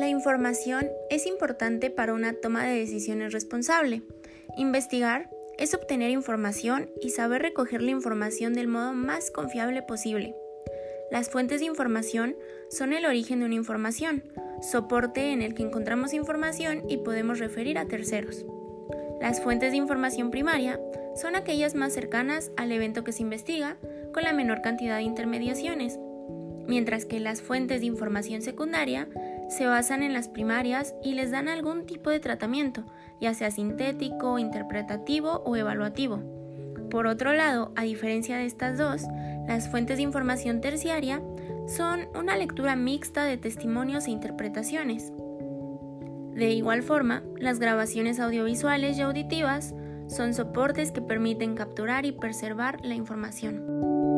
información es importante para una toma de decisiones responsable. Investigar es obtener información y saber recoger la información del modo más confiable posible. Las fuentes de información son el origen de una información, soporte en el que encontramos información y podemos referir a terceros. Las fuentes de información primaria son aquellas más cercanas al evento que se investiga con la menor cantidad de intermediaciones, mientras que las fuentes de información secundaria se basan en las primarias y les dan algún tipo de tratamiento, ya sea sintético, interpretativo o evaluativo. Por otro lado, a diferencia de estas dos, las fuentes de información terciaria son una lectura mixta de testimonios e interpretaciones. De igual forma, las grabaciones audiovisuales y auditivas son soportes que permiten capturar y preservar la información.